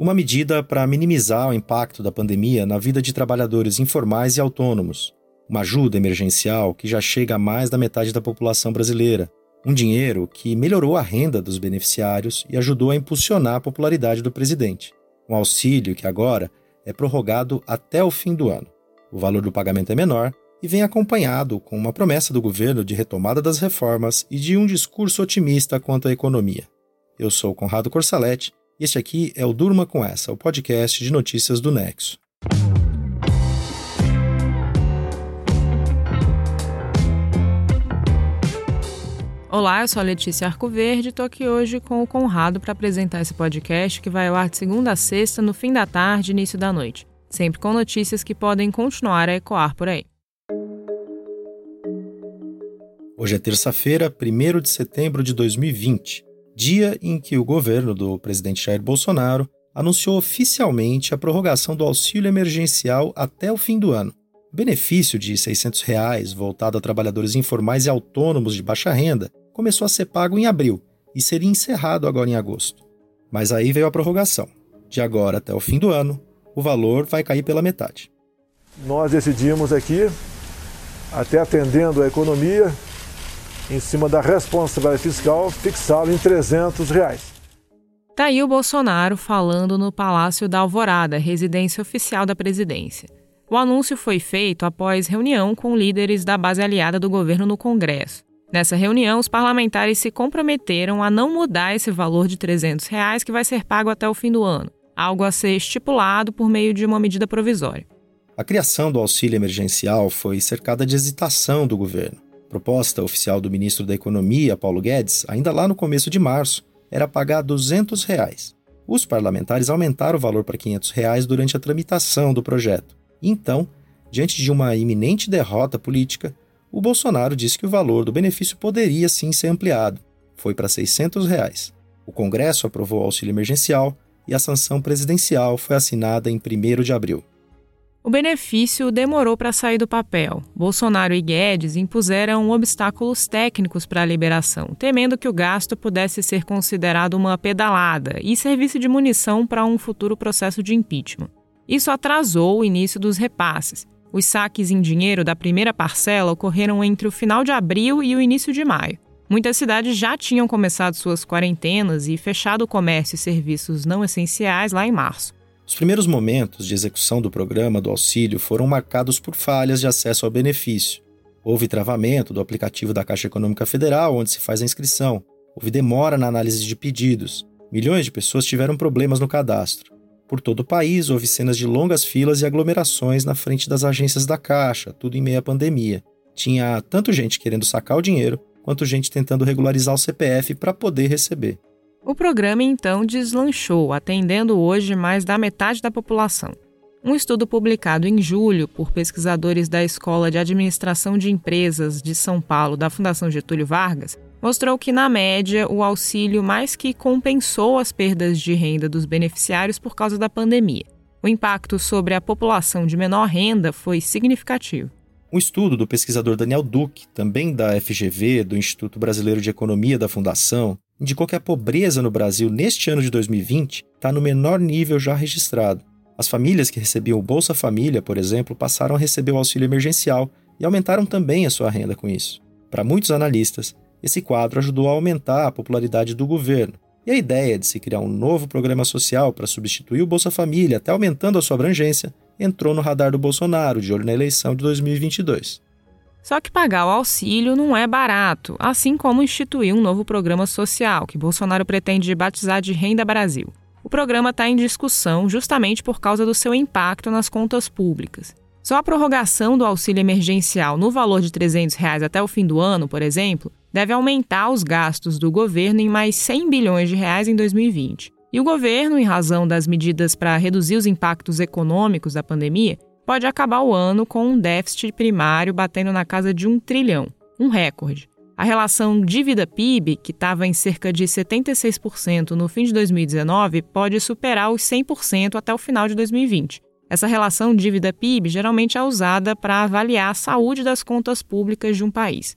uma medida para minimizar o impacto da pandemia na vida de trabalhadores informais e autônomos, uma ajuda emergencial que já chega a mais da metade da população brasileira, um dinheiro que melhorou a renda dos beneficiários e ajudou a impulsionar a popularidade do presidente, um auxílio que agora é prorrogado até o fim do ano. O valor do pagamento é menor e vem acompanhado com uma promessa do governo de retomada das reformas e de um discurso otimista quanto à economia. Eu sou Conrado Corsaletti este aqui é o Durma com Essa, o podcast de notícias do Nexo. Olá, eu sou a Letícia Arcoverde e estou aqui hoje com o Conrado para apresentar esse podcast que vai ao ar de segunda a sexta, no fim da tarde e início da noite, sempre com notícias que podem continuar a ecoar por aí. Hoje é terça-feira, 1 de setembro de 2020 dia em que o governo do presidente Jair Bolsonaro anunciou oficialmente a prorrogação do auxílio emergencial até o fim do ano. O benefício de 600 reais, voltado a trabalhadores informais e autônomos de baixa renda começou a ser pago em abril e seria encerrado agora em agosto. Mas aí veio a prorrogação. De agora até o fim do ano, o valor vai cair pela metade. Nós decidimos aqui, até atendendo a economia, em cima da responsabilidade fiscal, fixá-lo em 300 reais. Tá aí o Bolsonaro falando no Palácio da Alvorada, residência oficial da presidência. O anúncio foi feito após reunião com líderes da base aliada do governo no Congresso. Nessa reunião, os parlamentares se comprometeram a não mudar esse valor de 300 reais que vai ser pago até o fim do ano, algo a ser estipulado por meio de uma medida provisória. A criação do auxílio emergencial foi cercada de hesitação do governo proposta oficial do ministro da Economia, Paulo Guedes, ainda lá no começo de março, era pagar 200 reais. Os parlamentares aumentaram o valor para 500 reais durante a tramitação do projeto. Então, diante de uma iminente derrota política, o Bolsonaro disse que o valor do benefício poderia sim ser ampliado. Foi para 600 reais. O Congresso aprovou o auxílio emergencial e a sanção presidencial foi assinada em 1 de abril. O benefício demorou para sair do papel. Bolsonaro e Guedes impuseram obstáculos técnicos para a liberação, temendo que o gasto pudesse ser considerado uma pedalada e servisse de munição para um futuro processo de impeachment. Isso atrasou o início dos repasses. Os saques em dinheiro da primeira parcela ocorreram entre o final de abril e o início de maio. Muitas cidades já tinham começado suas quarentenas e fechado o comércio e serviços não essenciais lá em março. Os primeiros momentos de execução do programa do auxílio foram marcados por falhas de acesso ao benefício. Houve travamento do aplicativo da Caixa Econômica Federal, onde se faz a inscrição. Houve demora na análise de pedidos. Milhões de pessoas tiveram problemas no cadastro. Por todo o país, houve cenas de longas filas e aglomerações na frente das agências da Caixa, tudo em meio à pandemia. Tinha tanto gente querendo sacar o dinheiro, quanto gente tentando regularizar o CPF para poder receber. O programa então deslanchou, atendendo hoje mais da metade da população. Um estudo publicado em julho por pesquisadores da Escola de Administração de Empresas de São Paulo da Fundação Getúlio Vargas mostrou que, na média, o auxílio mais que compensou as perdas de renda dos beneficiários por causa da pandemia. O impacto sobre a população de menor renda foi significativo. Um estudo do pesquisador Daniel Duque, também da FGV, do Instituto Brasileiro de Economia da Fundação, indicou que a pobreza no Brasil neste ano de 2020 está no menor nível já registrado. As famílias que recebiam o Bolsa Família, por exemplo, passaram a receber o auxílio emergencial e aumentaram também a sua renda com isso. Para muitos analistas, esse quadro ajudou a aumentar a popularidade do governo. E a ideia de se criar um novo programa social para substituir o Bolsa Família, até aumentando a sua abrangência, entrou no radar do Bolsonaro, de olho na eleição de 2022. Só que pagar o auxílio não é barato, assim como instituir um novo programa social, que Bolsonaro pretende batizar de Renda Brasil. O programa está em discussão justamente por causa do seu impacto nas contas públicas. Só a prorrogação do auxílio emergencial no valor de 300 reais até o fim do ano, por exemplo, deve aumentar os gastos do governo em mais 100 bilhões de reais em 2020. E o governo, em razão das medidas para reduzir os impactos econômicos da pandemia, pode acabar o ano com um déficit primário batendo na casa de um trilhão, um recorde. A relação dívida-PIB, que estava em cerca de 76% no fim de 2019, pode superar os 100% até o final de 2020. Essa relação dívida-PIB geralmente é usada para avaliar a saúde das contas públicas de um país.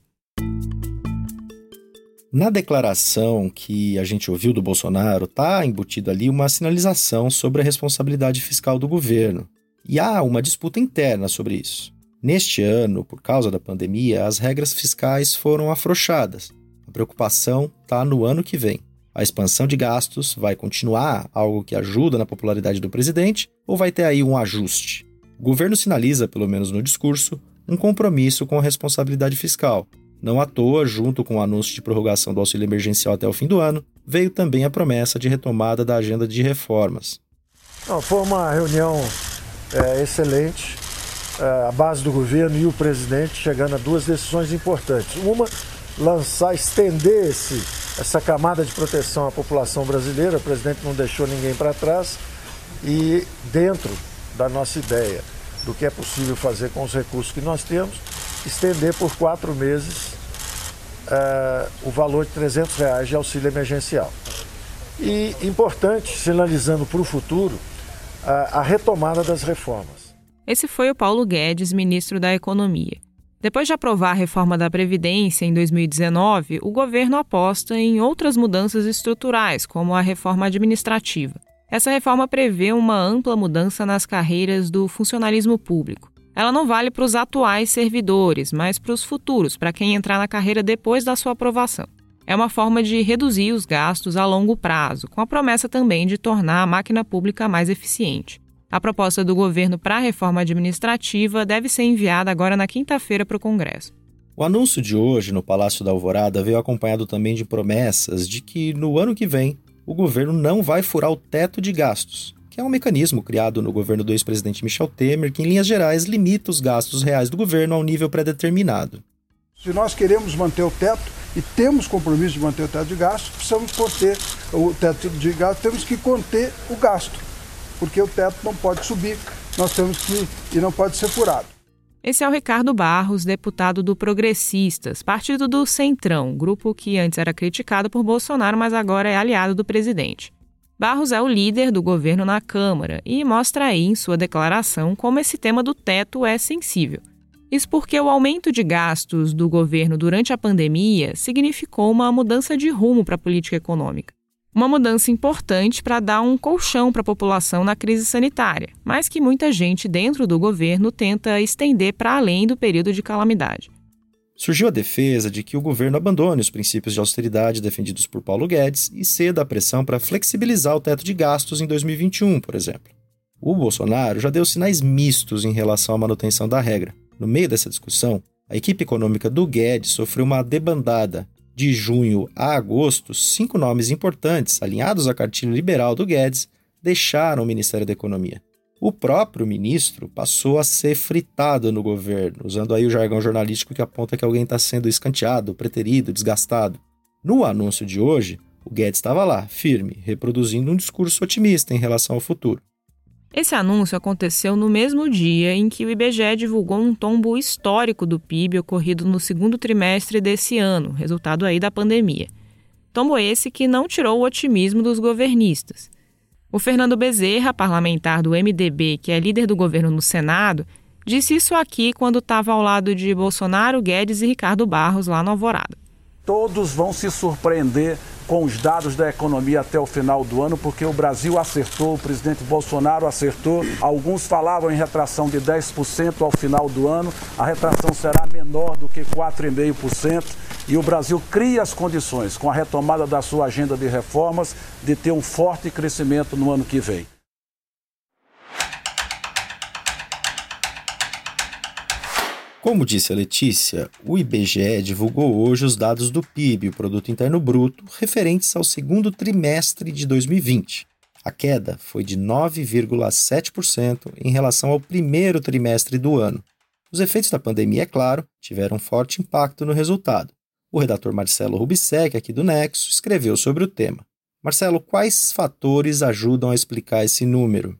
Na declaração que a gente ouviu do Bolsonaro, está embutido ali uma sinalização sobre a responsabilidade fiscal do governo. E há uma disputa interna sobre isso. Neste ano, por causa da pandemia, as regras fiscais foram afrouxadas. A preocupação está no ano que vem. A expansão de gastos vai continuar, algo que ajuda na popularidade do presidente, ou vai ter aí um ajuste? O governo sinaliza, pelo menos no discurso, um compromisso com a responsabilidade fiscal. Não à toa, junto com o anúncio de prorrogação do auxílio emergencial até o fim do ano, veio também a promessa de retomada da agenda de reformas. Foi uma reunião é, excelente. É, a base do governo e o presidente chegando a duas decisões importantes. Uma, lançar, estender esse essa camada de proteção à população brasileira. O presidente não deixou ninguém para trás e dentro da nossa ideia do que é possível fazer com os recursos que nós temos, estender por quatro meses uh, o valor de 300 reais de auxílio emergencial. E importante, sinalizando para o futuro, a retomada das reformas. Esse foi o Paulo Guedes, ministro da Economia. Depois de aprovar a reforma da Previdência em 2019, o governo aposta em outras mudanças estruturais, como a reforma administrativa. Essa reforma prevê uma ampla mudança nas carreiras do funcionalismo público. Ela não vale para os atuais servidores, mas para os futuros, para quem entrar na carreira depois da sua aprovação. É uma forma de reduzir os gastos a longo prazo, com a promessa também de tornar a máquina pública mais eficiente. A proposta do governo para a reforma administrativa deve ser enviada agora na quinta-feira para o Congresso. O anúncio de hoje no Palácio da Alvorada veio acompanhado também de promessas de que no ano que vem o governo não vai furar o teto de gastos, que é um mecanismo criado no governo do ex-presidente Michel Temer que, em linhas gerais, limita os gastos reais do governo ao nível pré-determinado. Se nós queremos manter o teto e temos compromisso de manter o teto de gastos, precisamos conter o teto de gastos, temos que conter o gasto porque o teto não pode subir, nós temos que e não pode ser furado. Esse é o Ricardo Barros, deputado do Progressistas, partido do Centrão, grupo que antes era criticado por Bolsonaro, mas agora é aliado do presidente. Barros é o líder do governo na Câmara e mostra aí em sua declaração como esse tema do teto é sensível. Isso porque o aumento de gastos do governo durante a pandemia significou uma mudança de rumo para a política econômica. Uma mudança importante para dar um colchão para a população na crise sanitária, mas que muita gente dentro do governo tenta estender para além do período de calamidade. Surgiu a defesa de que o governo abandone os princípios de austeridade defendidos por Paulo Guedes e ceda a pressão para flexibilizar o teto de gastos em 2021, por exemplo. O Bolsonaro já deu sinais mistos em relação à manutenção da regra. No meio dessa discussão, a equipe econômica do Guedes sofreu uma debandada de junho a agosto, cinco nomes importantes, alinhados à cartilha liberal do Guedes, deixaram o Ministério da Economia. O próprio ministro passou a ser fritado no governo, usando aí o jargão jornalístico que aponta que alguém está sendo escanteado, preterido, desgastado. No anúncio de hoje, o Guedes estava lá, firme, reproduzindo um discurso otimista em relação ao futuro. Esse anúncio aconteceu no mesmo dia em que o IBGE divulgou um tombo histórico do PIB ocorrido no segundo trimestre desse ano, resultado aí da pandemia. Tombo esse que não tirou o otimismo dos governistas. O Fernando Bezerra, parlamentar do MDB, que é líder do governo no Senado, disse isso aqui quando estava ao lado de Bolsonaro, Guedes e Ricardo Barros lá no Alvorada. Todos vão se surpreender com os dados da economia até o final do ano, porque o Brasil acertou, o presidente Bolsonaro acertou. Alguns falavam em retração de 10% ao final do ano, a retração será menor do que 4,5%, e o Brasil cria as condições, com a retomada da sua agenda de reformas, de ter um forte crescimento no ano que vem. Como disse a Letícia, o IBGE divulgou hoje os dados do PIB, o Produto Interno Bruto, referentes ao segundo trimestre de 2020. A queda foi de 9,7% em relação ao primeiro trimestre do ano. Os efeitos da pandemia, é claro, tiveram forte impacto no resultado. O redator Marcelo Rubissec, aqui do Nexo, escreveu sobre o tema. Marcelo, quais fatores ajudam a explicar esse número?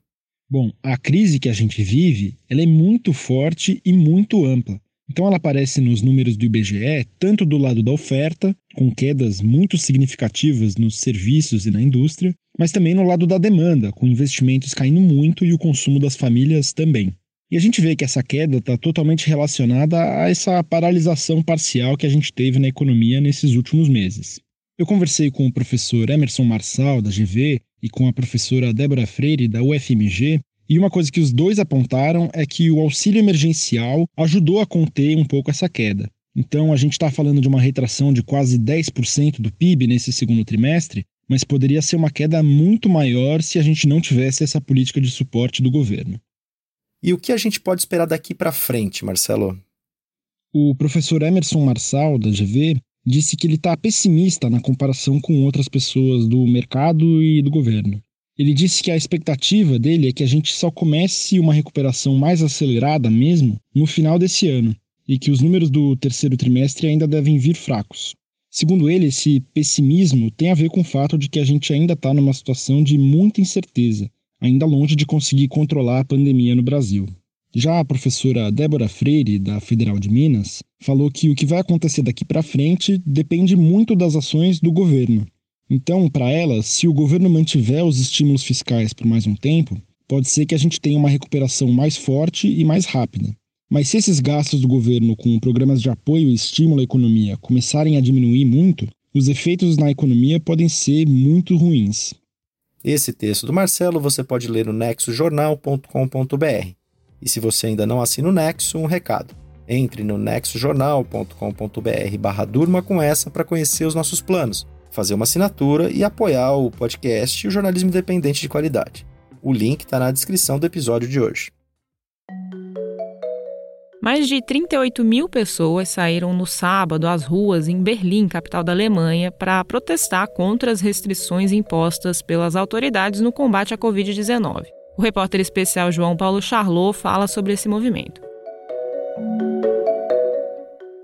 Bom, a crise que a gente vive, ela é muito forte e muito ampla. Então ela aparece nos números do IBGE, tanto do lado da oferta, com quedas muito significativas nos serviços e na indústria, mas também no lado da demanda, com investimentos caindo muito e o consumo das famílias também. E a gente vê que essa queda está totalmente relacionada a essa paralisação parcial que a gente teve na economia nesses últimos meses. Eu conversei com o professor Emerson Marçal, da GV, e com a professora Débora Freire, da UFMG, e uma coisa que os dois apontaram é que o auxílio emergencial ajudou a conter um pouco essa queda. Então, a gente está falando de uma retração de quase 10% do PIB nesse segundo trimestre, mas poderia ser uma queda muito maior se a gente não tivesse essa política de suporte do governo. E o que a gente pode esperar daqui para frente, Marcelo? O professor Emerson Marçal, da GV, disse que ele está pessimista na comparação com outras pessoas do mercado e do governo. Ele disse que a expectativa dele é que a gente só comece uma recuperação mais acelerada mesmo no final desse ano e que os números do terceiro trimestre ainda devem vir fracos. Segundo ele, esse pessimismo tem a ver com o fato de que a gente ainda está numa situação de muita incerteza, ainda longe de conseguir controlar a pandemia no Brasil. Já a professora Débora Freire, da Federal de Minas, falou que o que vai acontecer daqui para frente depende muito das ações do governo. Então, para ela, se o governo mantiver os estímulos fiscais por mais um tempo, pode ser que a gente tenha uma recuperação mais forte e mais rápida. Mas se esses gastos do governo com programas de apoio e estímulo à economia começarem a diminuir muito, os efeitos na economia podem ser muito ruins. Esse texto do Marcelo você pode ler no nexojornal.com.br. E se você ainda não assina o Nexo, um recado. Entre no nexojornal.com.br barra durma com essa para conhecer os nossos planos, fazer uma assinatura e apoiar o podcast e o jornalismo independente de qualidade. O link está na descrição do episódio de hoje. Mais de 38 mil pessoas saíram no sábado às ruas em Berlim, capital da Alemanha, para protestar contra as restrições impostas pelas autoridades no combate à Covid-19. O repórter especial João Paulo Charlot fala sobre esse movimento.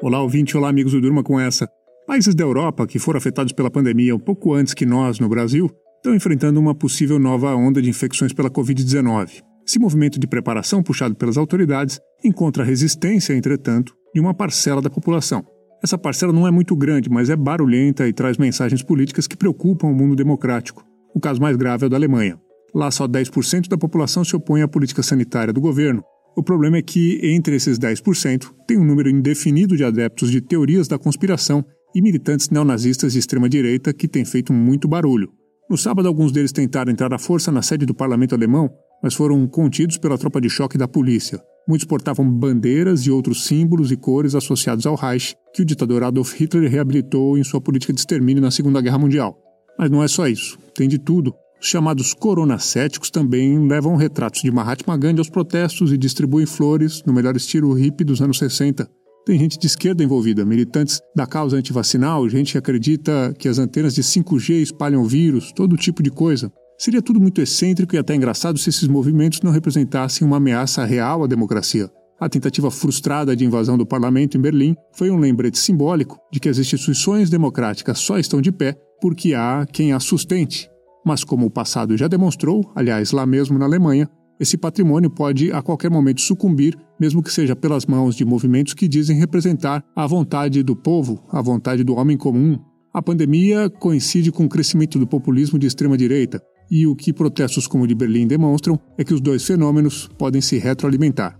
Olá, ouvinte, olá, amigos do Durma com essa. Países da Europa que foram afetados pela pandemia um pouco antes que nós no Brasil estão enfrentando uma possível nova onda de infecções pela Covid-19. Esse movimento de preparação puxado pelas autoridades encontra resistência, entretanto, de uma parcela da população. Essa parcela não é muito grande, mas é barulhenta e traz mensagens políticas que preocupam o mundo democrático. O caso mais grave é o da Alemanha. Lá só 10% da população se opõe à política sanitária do governo. O problema é que, entre esses 10%, tem um número indefinido de adeptos de teorias da conspiração e militantes neonazistas de extrema-direita que têm feito muito barulho. No sábado, alguns deles tentaram entrar à força na sede do parlamento alemão mas foram contidos pela tropa de choque da polícia. Muitos portavam bandeiras e outros símbolos e cores associados ao Reich, que o ditador Adolf Hitler reabilitou em sua política de extermínio na Segunda Guerra Mundial. Mas não é só isso, tem de tudo. Os chamados coronacéticos também levam retratos de Mahatma Gandhi aos protestos e distribuem flores no melhor estilo hippie dos anos 60. Tem gente de esquerda envolvida, militantes da causa antivacinal, gente que acredita que as antenas de 5G espalham vírus, todo tipo de coisa. Seria tudo muito excêntrico e até engraçado se esses movimentos não representassem uma ameaça real à democracia. A tentativa frustrada de invasão do parlamento em Berlim foi um lembrete simbólico de que as instituições democráticas só estão de pé porque há quem as sustente. Mas, como o passado já demonstrou, aliás, lá mesmo na Alemanha, esse patrimônio pode a qualquer momento sucumbir, mesmo que seja pelas mãos de movimentos que dizem representar a vontade do povo, a vontade do homem comum. A pandemia coincide com o crescimento do populismo de extrema-direita, e o que protestos como o de Berlim demonstram é que os dois fenômenos podem se retroalimentar.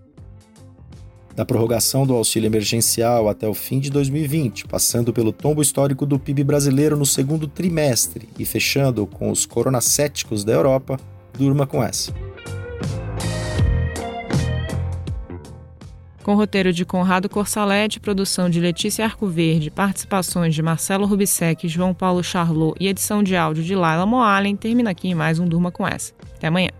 Da prorrogação do auxílio emergencial até o fim de 2020, passando pelo tombo histórico do PIB brasileiro no segundo trimestre e fechando com os coronacéticos da Europa, durma com essa. com roteiro de Conrado Corsalete, produção de Letícia Arcoverde, participações de Marcelo Rubissec, João Paulo Charlot e edição de áudio de Laila Moalen, termina aqui mais um Durma com essa. Até amanhã.